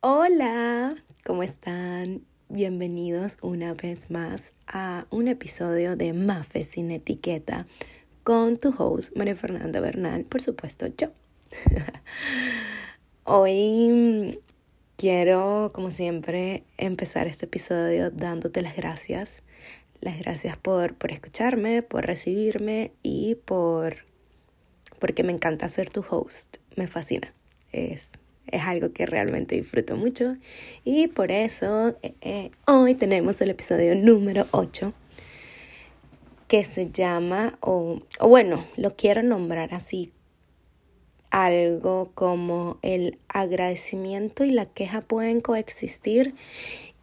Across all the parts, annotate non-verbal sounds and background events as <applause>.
Hola, ¿cómo están? Bienvenidos una vez más a un episodio de Mafe sin etiqueta con tu host María Fernanda Bernal, por supuesto yo. <laughs> Hoy quiero, como siempre, empezar este episodio dándote las gracias. Las gracias por, por escucharme, por recibirme y por porque me encanta ser tu host. Me fascina. Es es algo que realmente disfruto mucho. Y por eso eh, eh, hoy tenemos el episodio número 8 que se llama, o, o bueno, lo quiero nombrar así, algo como el agradecimiento y la queja pueden coexistir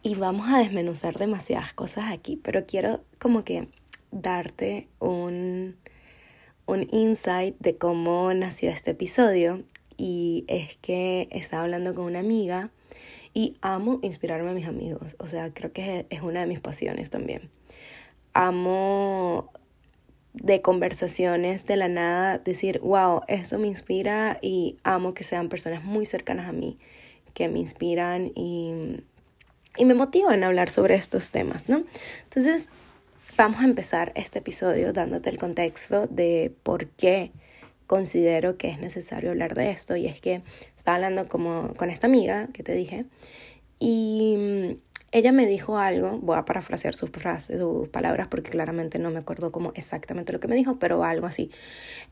y vamos a desmenuzar demasiadas cosas aquí, pero quiero como que darte un, un insight de cómo nació este episodio y es que estaba hablando con una amiga y amo inspirarme a mis amigos, o sea, creo que es una de mis pasiones también. Amo de conversaciones de la nada decir, wow, eso me inspira y amo que sean personas muy cercanas a mí, que me inspiran y, y me motivan a hablar sobre estos temas, ¿no? Entonces, vamos a empezar este episodio dándote el contexto de por qué considero que es necesario hablar de esto y es que estaba hablando como con esta amiga que te dije y mm, ella me dijo algo, voy a parafrasear sus frases, sus palabras porque claramente no me acuerdo como exactamente lo que me dijo, pero algo así.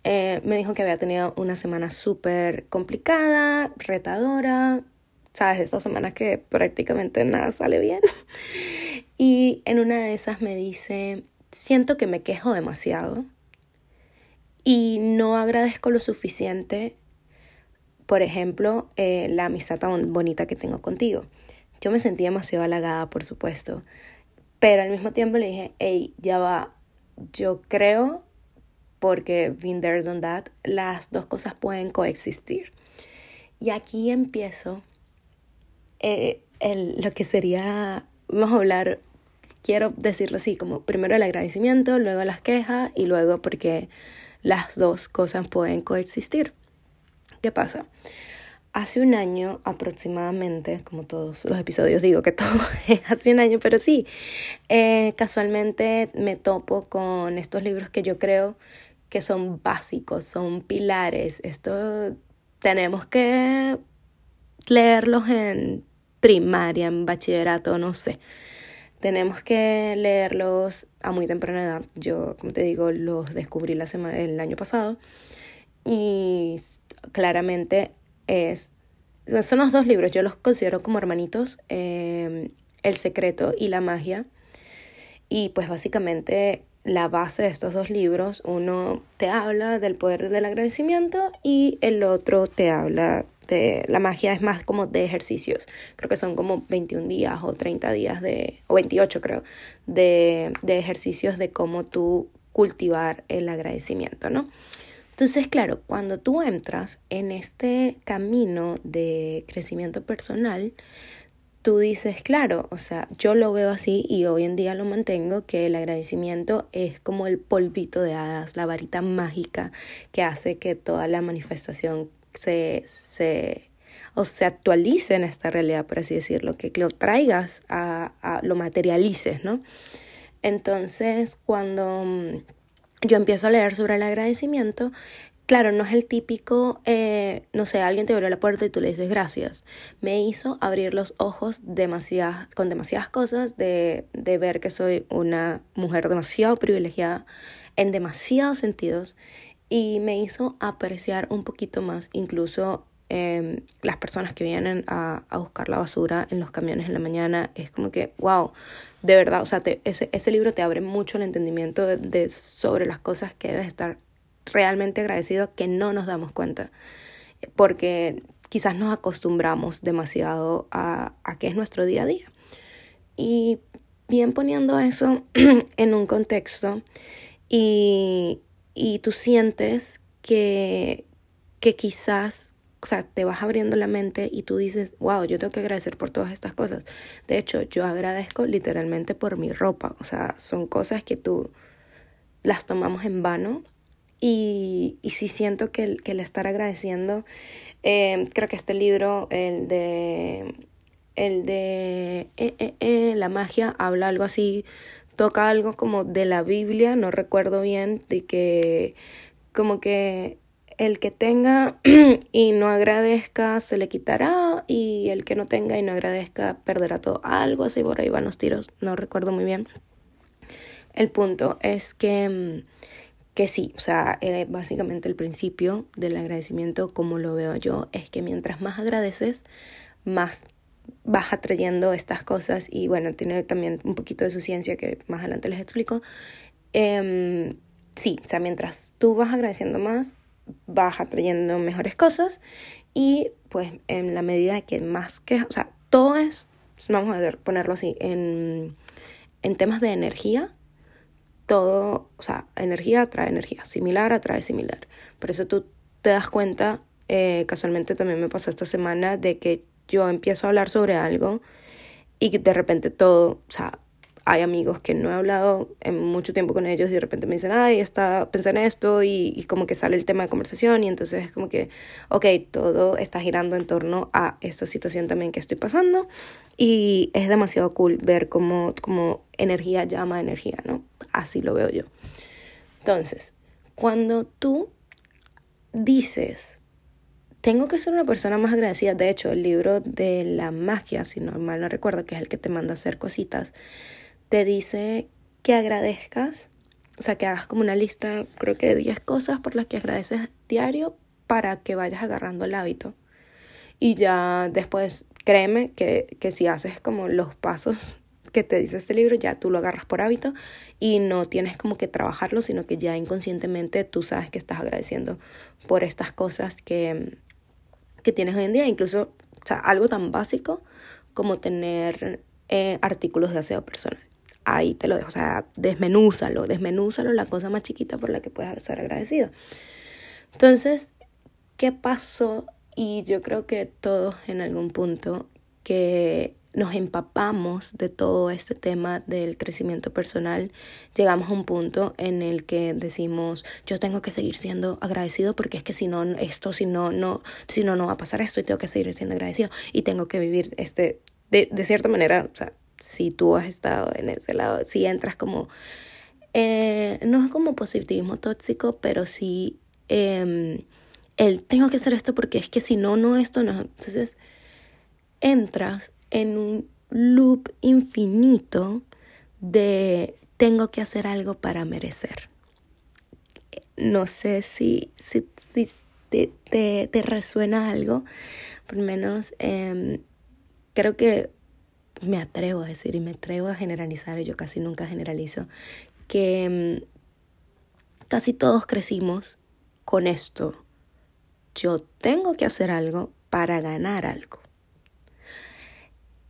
Eh, me dijo que había tenido una semana súper complicada, retadora, sabes, esas semanas que prácticamente nada sale bien. <laughs> Y en una de esas me dice, siento que me quejo demasiado y no agradezco lo suficiente, por ejemplo, eh, la amistad tan bonita que tengo contigo. Yo me sentí demasiado halagada, por supuesto, pero al mismo tiempo le dije, hey, ya va, yo creo, porque been there, done that, las dos cosas pueden coexistir. Y aquí empiezo eh, el, lo que sería, vamos a hablar, quiero decirlo así, como primero el agradecimiento, luego las quejas y luego porque las dos cosas pueden coexistir. ¿Qué pasa? Hace un año aproximadamente, como todos los episodios digo que todo <laughs> es hace un año, pero sí, eh, casualmente me topo con estos libros que yo creo que son básicos, son pilares. Esto tenemos que leerlos en primaria, en bachillerato, no sé tenemos que leerlos a muy temprana edad. Yo, como te digo, los descubrí la semana, el año pasado y claramente es, son los dos libros, yo los considero como hermanitos, em, El secreto y la magia. Y pues básicamente la base de estos dos libros, uno te habla del poder del agradecimiento y el otro te habla de la magia es más como de ejercicios. Creo que son como 21 días o 30 días de, o 28 creo, de, de ejercicios de cómo tú cultivar el agradecimiento, ¿no? Entonces, claro, cuando tú entras en este camino de crecimiento personal, tú dices, claro, o sea, yo lo veo así y hoy en día lo mantengo, que el agradecimiento es como el polvito de hadas, la varita mágica que hace que toda la manifestación se, se, o se actualice en esta realidad, por así decirlo, que lo traigas a, a lo materialices, ¿no? Entonces, cuando mm, yo empiezo a leer sobre el agradecimiento, claro, no es el típico, eh, no sé, alguien te abrió la puerta y tú le dices gracias. Me hizo abrir los ojos demasiadas, con demasiadas cosas, de, de ver que soy una mujer demasiado privilegiada en demasiados sentidos y me hizo apreciar un poquito más incluso em, las personas que vienen a, a, buscar la basura en los camiones en la mañana. Es como que, wow, de verdad, o sea, ese, ese libro te abre mucho el entendimiento de, sobre las cosas que debes estar realmente agradecido que no nos damos cuenta. Porque quizás nos acostumbramos demasiado a, a que es nuestro día a día. Y bien poniendo eso <clears throat> en un contexto y, y tú sientes que, que quizás, o sea, te vas abriendo la mente y tú dices, wow, yo tengo que agradecer por todas estas cosas. De hecho, yo agradezco literalmente por mi ropa, o sea, son cosas que tú las tomamos en vano y, y sí siento que el, que estar agradeciendo, eh, creo que este libro, el de el de eh, eh, la magia habla algo así, toca algo como de la Biblia, no recuerdo bien, de que como que el que tenga <clears throat> y no agradezca se le quitará y el que no tenga y no agradezca perderá todo. Algo así por ahí van los tiros, no recuerdo muy bien. El punto es que, mm, que sí, o sea, básicamente el principio del agradecimiento, como lo veo yo, es que mientras más agradeces, más vas atrayendo estas cosas y bueno, tiene también un poquito de su ciencia que más adelante les explico. Eh, sí, o sea, mientras tú vas agradeciendo más, vas atrayendo mejores cosas y pues en la medida que más que, o sea, todo es, vamos a ponerlo así, en, en temas de energía, todo, o sea, energía atrae energía, similar atrae similar. Por eso tú te das cuenta, eh, casualmente también me pasó esta semana, de que yo empiezo a hablar sobre algo y de repente todo, o sea, hay amigos que no he hablado en mucho tiempo con ellos y de repente me dicen, ay, está, pensé en esto y, y, como que sale el tema de conversación y entonces es como que, ok, todo está girando en torno a esta situación también que estoy pasando y es demasiado cool ver cómo, cómo energía llama energía, ¿no? Así lo veo yo. Entonces, cuando tú dices, tengo que ser una persona más agradecida, de hecho, el libro de la magia, si no mal no recuerdo, que es el que te manda a hacer cositas, te dice que agradezcas, o sea, que hagas como una lista, creo que de 10 cosas por las que agradeces diario para que vayas agarrando el hábito. Y ya después, créeme que, que si haces como los pasos que te dice este libro, ya tú lo agarras por hábito y no tienes como que trabajarlo, sino que ya inconscientemente tú sabes que estás agradeciendo por estas cosas que, que tienes hoy en día, incluso o sea, algo tan básico como tener eh, artículos de aseo personal ahí te lo dejo. O sea, desmenúzalo, desmenúzalo la cosa más chiquita por la que puedes ser agradecido. Entonces, ¿qué pasó? Y yo creo que todos en algún punto que nos empapamos de todo este tema del crecimiento personal, llegamos a un punto en el que decimos, yo tengo que seguir siendo agradecido porque es que si no esto, si no no, si no no va a pasar esto y tengo que seguir siendo agradecido y tengo que vivir este de, de cierta manera, o sea, si tú has estado en ese lado, si entras como, eh, no es como positivismo tóxico, pero sí eh, el tengo que hacer esto porque es que si no, no, esto no. Entonces, entras en un loop infinito de tengo que hacer algo para merecer. No sé si, si, te, te, resuena algo, por lo menos eh, creo que me atrevo a decir y me atrevo a generalizar, yo casi nunca generalizo, que mm, casi todos crecimos con esto. Yo tengo que hacer algo para ganar algo.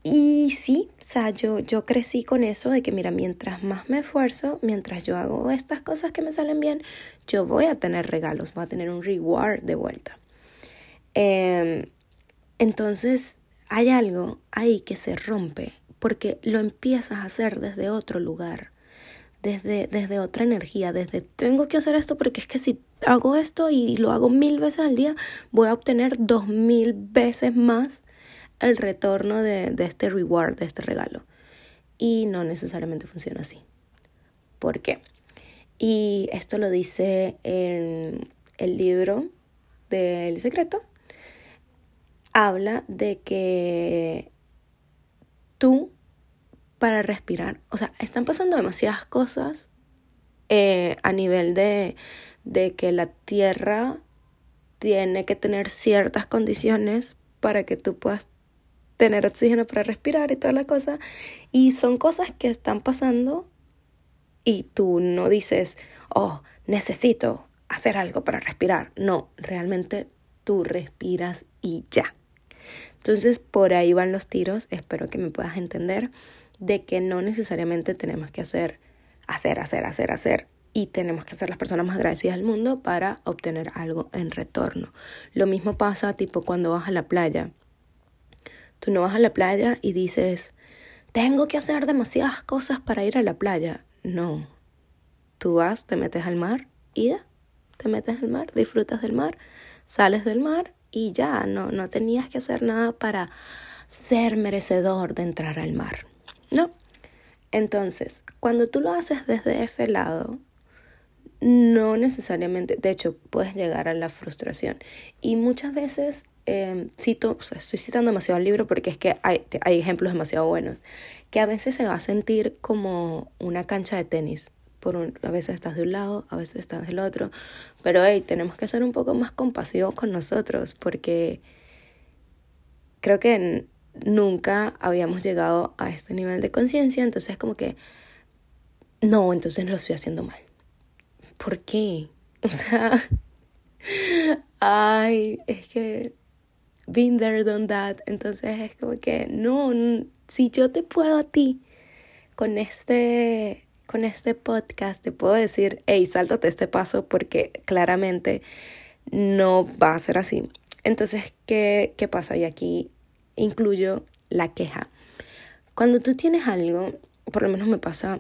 Y sí, o sea, yo, yo crecí con eso de que, mira, mientras más me esfuerzo, mientras yo hago estas cosas que me salen bien, yo voy a tener regalos, voy a tener un reward de vuelta. Eh, entonces, hay algo ahí que se rompe porque lo empiezas a hacer desde otro lugar, desde, desde otra energía, desde tengo que hacer esto porque es que si hago esto y lo hago mil veces al día, voy a obtener dos mil veces más el retorno de, este reward, de este regalo. Y no necesariamente funciona así. ¿Por qué? Y esto lo dice en el libro del secreto, habla de que tú para respirar, o sea, están pasando demasiadas cosas eh, a nivel de, de que la tierra tiene que tener ciertas condiciones para que tú puedas tener oxígeno para respirar y toda la cosa. Y son cosas que están pasando y tú no dices, oh, necesito hacer algo para respirar. No, realmente tú respiras y ya. Entonces por ahí van los tiros, espero que me puedas entender de que no necesariamente tenemos que hacer, hacer, hacer, hacer, hacer y tenemos que ser las personas más agradecidas del mundo para obtener algo en retorno. Lo mismo pasa tipo cuando vas a la playa. Tú no vas a la playa y dices, tengo que hacer demasiadas cosas para ir a la playa. No. Tú vas, te metes al mar ya, te metes al mar, disfrutas del mar, sales del mar y ya, no, no tenías que hacer nada para ser merecedor de entrar al mar. No. Entonces, cuando tú lo haces desde ese lado, no necesariamente, de hecho, puedes llegar a la frustración. Y muchas veces eh, cito, o sea, estoy citando demasiado el libro porque es que hay, hay ejemplos demasiado buenos, que a veces se va a sentir como una cancha de tenis. Por a veces estás de un lado, a veces estás del otro, pero hey, tenemos que ser un poco más compasivos con nosotros porque creo que nunca habíamos llegado a este nivel de conciencia, entonces como que, no, entonces lo estoy haciendo mal. ¿Por qué? <laughs> O sea, <laughs> ay, es que been there, done that. Entonces es como que, no, si yo te puedo a ti con este, con este podcast, te puedo decir, hey, sáltate este paso porque claramente no va a ser así. Entonces, ¿qué, qué pasa? Y aquí incluyo la queja. Cuando tú tienes algo, por lo menos me pasa,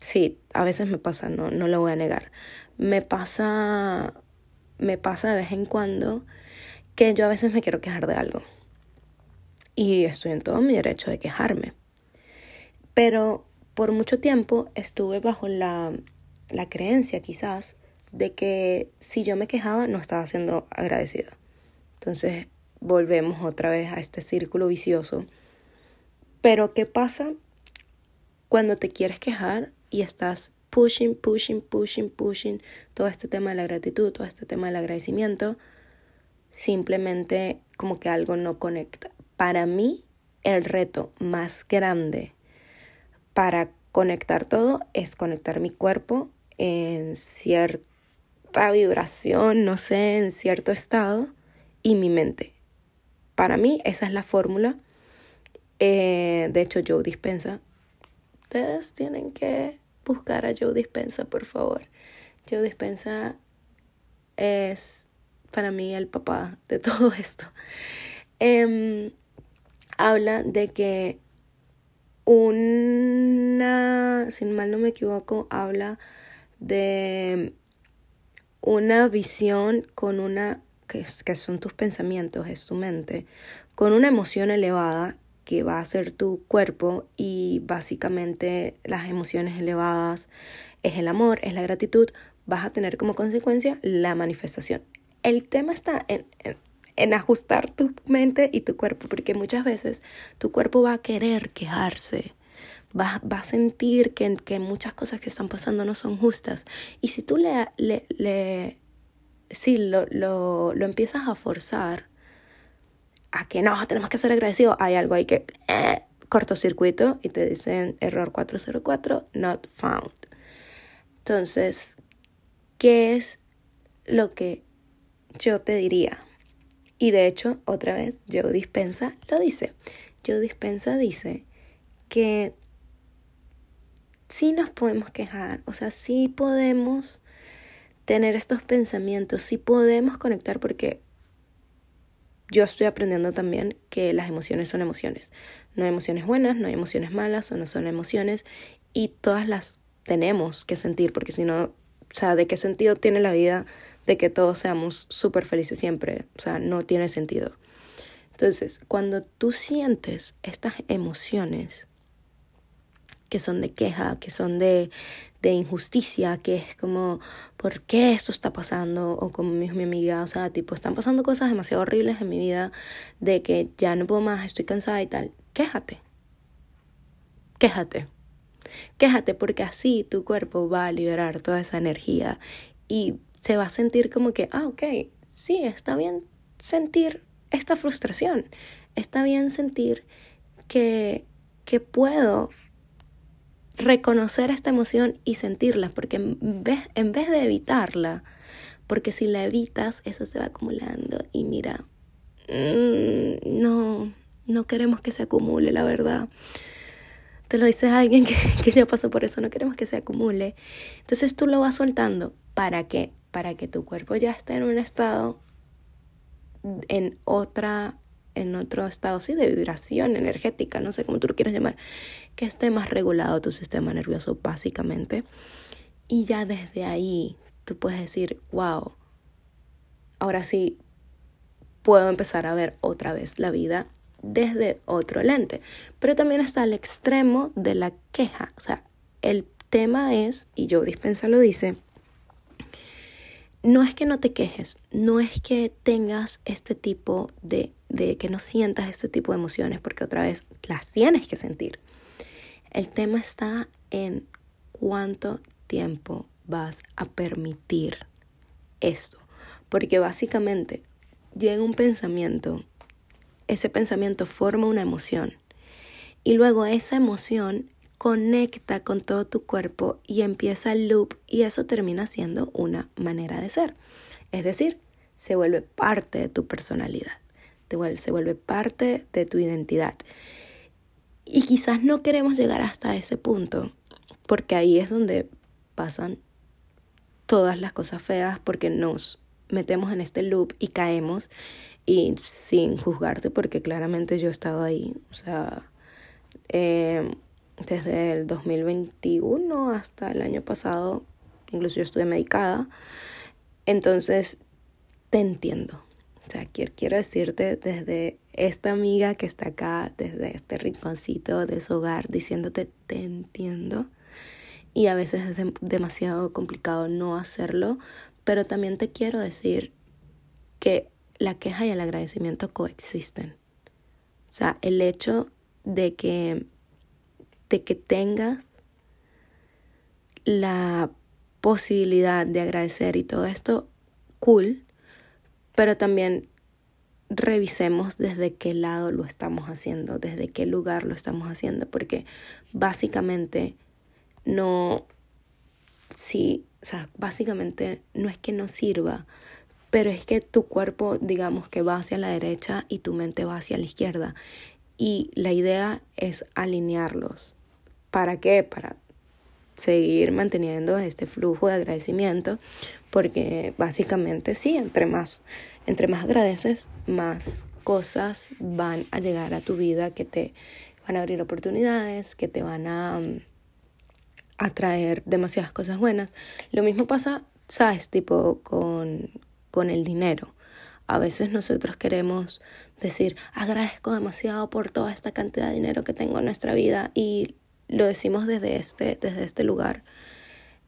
sí, a veces me pasa, no, no lo voy a negar. Me pasa, me pasa de vez en cuando que yo a veces me quiero quejar de algo. Y estoy en todo mi derecho de quejarme. Pero por mucho tiempo estuve bajo la, la creencia quizás de que si yo me quejaba no estaba siendo agradecida. Entonces volvemos otra vez a este círculo vicioso. Pero ¿qué pasa cuando te quieres quejar y estás pushing, pushing, pushing, pushing todo este tema de la gratitud, todo este tema del agradecimiento? Simplemente como que algo no conecta. Para mí, el reto más grande para conectar todo es conectar mi cuerpo en cierta vibración, no sé, en cierto estado, y mi mente. Para mí, esa es la fórmula. Eh, de hecho, Joe Dispensa. Ustedes tienen que buscar a Joe Dispensa, por favor. Joe Dispensa es para mí el papá de todo <laughs> esto, em, habla de que una, sin mal no me equivoco, habla de una visión con una, que, que son tus pensamientos, es tu mente, con una emoción elevada que va a ser tu cuerpo y básicamente las emociones elevadas es el amor, es la gratitud, vas a tener como consecuencia la manifestación el tema está en, en, ajustar tu mente y tu cuerpo, porque muchas veces tu cuerpo va a querer quejarse, va, va a sentir que, que, muchas cosas que están pasando no son justas. Y si tú le, le, le sí, lo, lo, lo empiezas a forzar a que no, tenemos que ser agradecidos, hay algo ahí que eh, cortocircuito y te dicen error 404, not found. Entonces, ¿qué es lo que yo te diría, y de hecho, otra vez, Joe Dispensa lo dice. Joe Dispensa dice que sí nos podemos quejar, o sea, sí podemos tener estos pensamientos, sí podemos conectar porque yo estoy aprendiendo también que las emociones son emociones. No hay emociones buenas, no hay emociones malas o no son emociones y todas las tenemos que sentir porque si no, o sea, ¿de qué sentido tiene la vida de que todos seamos súper felices siempre. O sea, no tiene sentido. Entonces, cuando tú sientes estas emociones que son de queja, que son de, de injusticia, que es como, ¿por qué esto está pasando? O como mi, mi amiga, o sea, tipo, están pasando cosas demasiado horribles en mi vida, de que ya no puedo más, estoy cansada y tal. Quéjate. Quéjate. Quéjate porque así tu cuerpo va a liberar toda esa energía y se va a sentir como que, ah, ok, sí, está bien sentir esta frustración, está bien sentir que, que puedo reconocer esta emoción y sentirla, porque en vez, en vez de evitarla, porque si la evitas, eso se va acumulando y mira, mm, no, no queremos que se acumule, la verdad. Te lo dice alguien que, <laughs> que ya pasó por eso, no queremos que se acumule. Entonces tú lo vas soltando. ¿Para qué? Para que tu cuerpo ya esté en un estado, en otra, en otro estado, sí, de vibración energética, no sé cómo tú lo quieras llamar, que esté más regulado tu sistema nervioso básicamente. Y ya desde ahí tú puedes decir, wow, ahora sí puedo empezar a ver otra vez la vida desde otro lente. Pero también está el extremo de la queja. O sea, el tema es, y Joe Dispensa lo dice, no es que no te quejes, no es que tengas este tipo de, de que no sientas este tipo de emociones, porque otra vez las tienes que sentir. El tema está en cuánto tiempo vas a permitir esto. Porque básicamente llega un pensamiento, ese pensamiento forma una emoción y luego esa emoción conecta con todo tu cuerpo y empieza el loop y eso termina siendo una manera de ser. Es decir, se vuelve parte de tu personalidad, se vuelve parte de tu identidad. Y quizás no queremos llegar hasta ese punto, porque ahí es donde pasan todas las cosas feas, porque nos metemos en este loop y caemos y sin juzgarte porque claramente yo he estado ahí, o sea, eh, desde el 2021 hasta el año pasado, incluso yo estuve medicada, entonces te entiendo. O sea, quiero, decirte desde esta amiga que está acá, desde este rinconcito de su hogar, diciéndote te entiendo. Y a veces es demasiado complicado no hacerlo, pero también te quiero decir que la queja y el agradecimiento coexisten. O sea, el hecho de que, de que tengas la posibilidad de agradecer y todo esto, cool, pero también revisemos desde qué lado lo estamos haciendo, desde qué lugar lo estamos haciendo, porque básicamente no, sí, o sea, básicamente no es que no sirva, pero es que tu cuerpo, digamos que va hacia la derecha y tu mente va hacia la izquierda. Y la idea es alinearlos. ¿Para qué? Para seguir manteniendo este flujo de agradecimiento, porque básicamente sí, entre más, entre más agradeces, más cosas van a llegar a tu vida que te van a abrir oportunidades, que te van a atraer demasiadas cosas buenas. Lo mismo pasa, sabes, tipo con, con el dinero. A veces nosotros queremos decir, agradezco demasiado por toda esta cantidad de dinero que tengo en nuestra vida y lo decimos desde este, desde este lugar,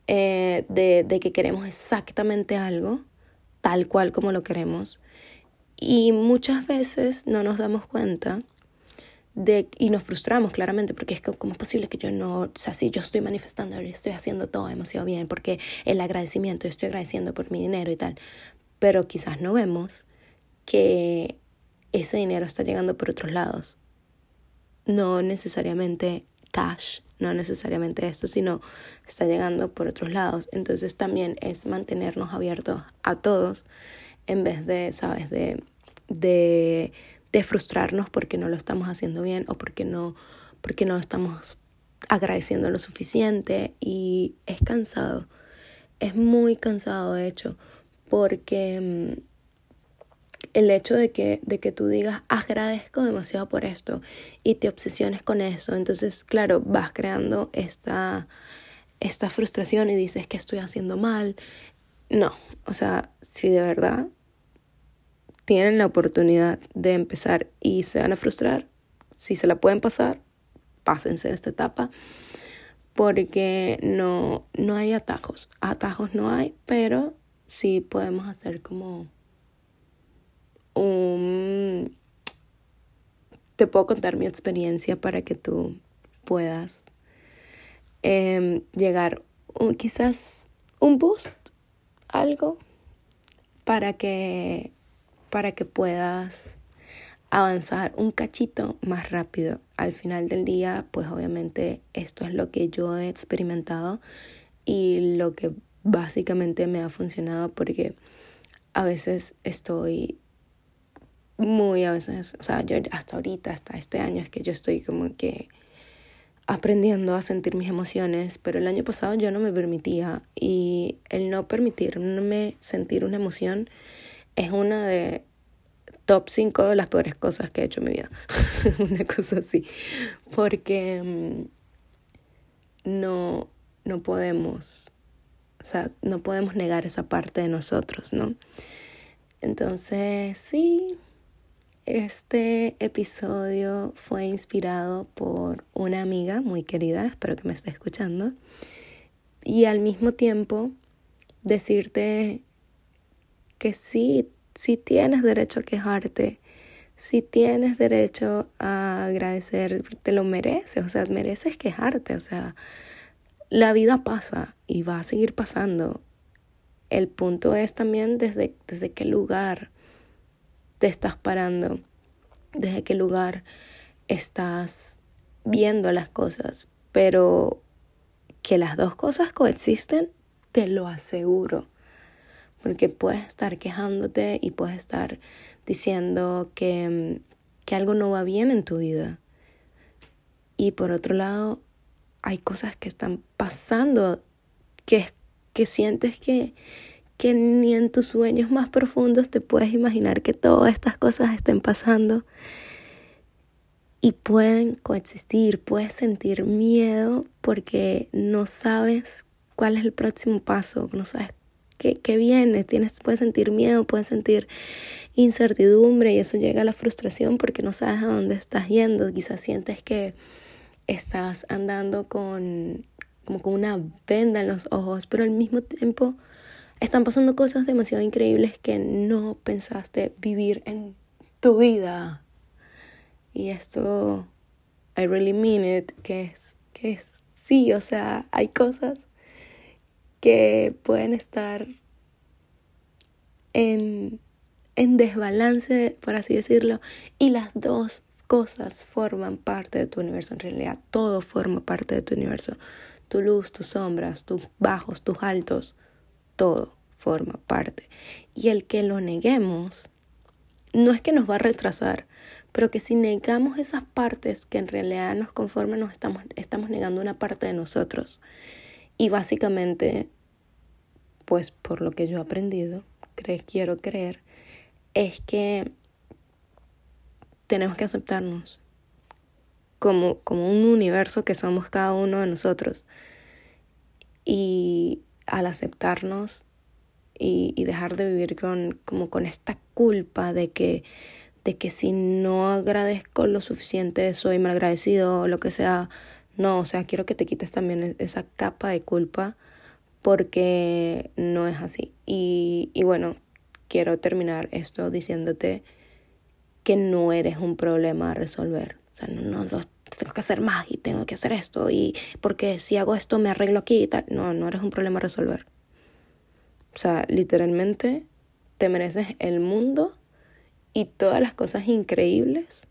eh, de, de que queremos exactamente algo, tal cual como lo queremos. Y muchas veces no nos damos cuenta de, y nos frustramos claramente porque es que cómo es posible que yo no, o sea, si yo estoy manifestando, estoy haciendo todo demasiado bien porque el agradecimiento, estoy agradeciendo por mi dinero y tal, pero quizás no vemos que ese dinero está llegando por otros lados, no necesariamente no necesariamente esto, sino está llegando por otros lados. Entonces también es mantenernos abiertos a todos en vez de, sabes, de, de de frustrarnos porque no lo estamos haciendo bien o porque no, porque no estamos agradeciendo lo suficiente y es cansado, es muy cansado de hecho, porque mm, el hecho de que, de que tú digas agradezco demasiado por esto y te obsesiones con eso, entonces claro, vas creando esta, esta frustración y dices que estoy haciendo mal. No, o sea, si de verdad tienen la oportunidad de empezar y se van a frustrar, si se la pueden pasar, pásense esta etapa porque no, no hay atajos. Atajos no hay, pero sí podemos hacer como un... Te puedo contar mi experiencia para que tú puedas em, llegar quizás un boost, algo, para que para que puedas avanzar un cachito más rápido. Al final del día, pues obviamente esto es lo que yo he experimentado y lo que básicamente me ha funcionado porque a veces estoy muy a veces, o sea, yo hasta ahorita, hasta este año es que yo estoy como que aprendiendo a sentir mis emociones, pero el año pasado yo no me permitía y el no permitirme sentir una emoción es una de top 5 de las peores cosas que he hecho en mi vida. <laughs> una cosa así. Porque mm, no, no podemos, o sea, no podemos negar esa parte de nosotros, ¿no? Entonces, sí, este episodio fue inspirado por una amiga muy querida, espero que me esté escuchando, y al mismo tiempo decirte que sí, sí tienes derecho a quejarte, si tienes derecho a agradecer, te lo mereces, o sea, mereces quejarte, o sea, la vida pasa y va a seguir pasando. El punto es también desde, desde qué lugar te estás parando, desde qué lugar estás viendo las cosas, pero que las dos cosas coexisten, te lo aseguro. Porque puedes estar quejándote y puedes estar diciendo que, que algo no va bien en tu vida. Y por otro lado, hay cosas que están pasando que, que sientes que, que ni en tus sueños más profundos te puedes imaginar que todas estas cosas estén pasando. Y pueden coexistir, puedes sentir miedo porque no sabes cuál es el próximo paso, no sabes qué, viene, tienes, puedes sentir miedo, puedes sentir incertidumbre y eso llega a la frustración porque no sabes a dónde estás yendo, quizás sientes que estás andando con como con una venda en los ojos, pero al mismo tiempo están pasando cosas demasiado increíbles que no pensaste vivir en tu vida. Y esto, I really mean it, que es, que es, sí, o sea, hay cosas que pueden estar en, en desbalance, por así decirlo, y las dos cosas forman parte de tu universo. En realidad, todo forma parte de tu universo. Tu luz, tus sombras, tus bajos, tus altos, todo forma parte. Y el que lo neguemos, no es que nos va a retrasar, pero que si negamos esas partes que en realidad nos conforman, nos estamos, estamos negando una parte de nosotros. Y básicamente pues por lo que yo he aprendido, quiero creer, es que tenemos que aceptarnos como, como un universo que somos cada uno de nosotros. Y al aceptarnos y, y, dejar de vivir con, como con esta culpa de que, de que si no agradezco lo suficiente soy malagradecido o lo que sea, no, o sea, quiero que te quites también esa capa de culpa porque no es así. Y, y bueno, quiero terminar esto diciéndote que no eres un problema a resolver. O sea, no, no, tengo que hacer más y tengo que hacer esto y porque si hago esto me arreglo aquí y tal. No, no eres un problema a resolver. O sea, literalmente te mereces el mundo y todas las cosas increíbles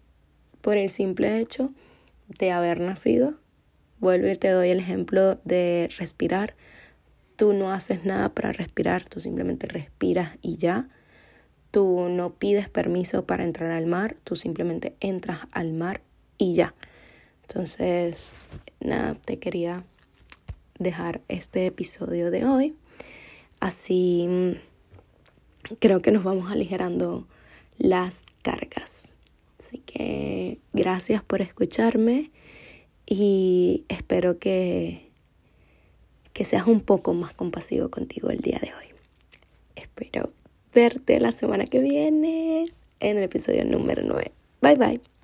por el simple hecho de haber nacido. Vuelvo y te doy el ejemplo de respirar. Tú no haces nada para respirar, tú simplemente respiras y ya. Tú no pides permiso para entrar al mar, tú simplemente entras al mar y ya. Entonces, nada, te quería dejar este episodio de hoy. Así mm, creo que nos vamos aligerando las cargas. Así que gracias por escucharme y espero que que seas un poco más compasivo contigo el día de hoy. Espero verte la semana que viene en el episodio número 9. Bye bye.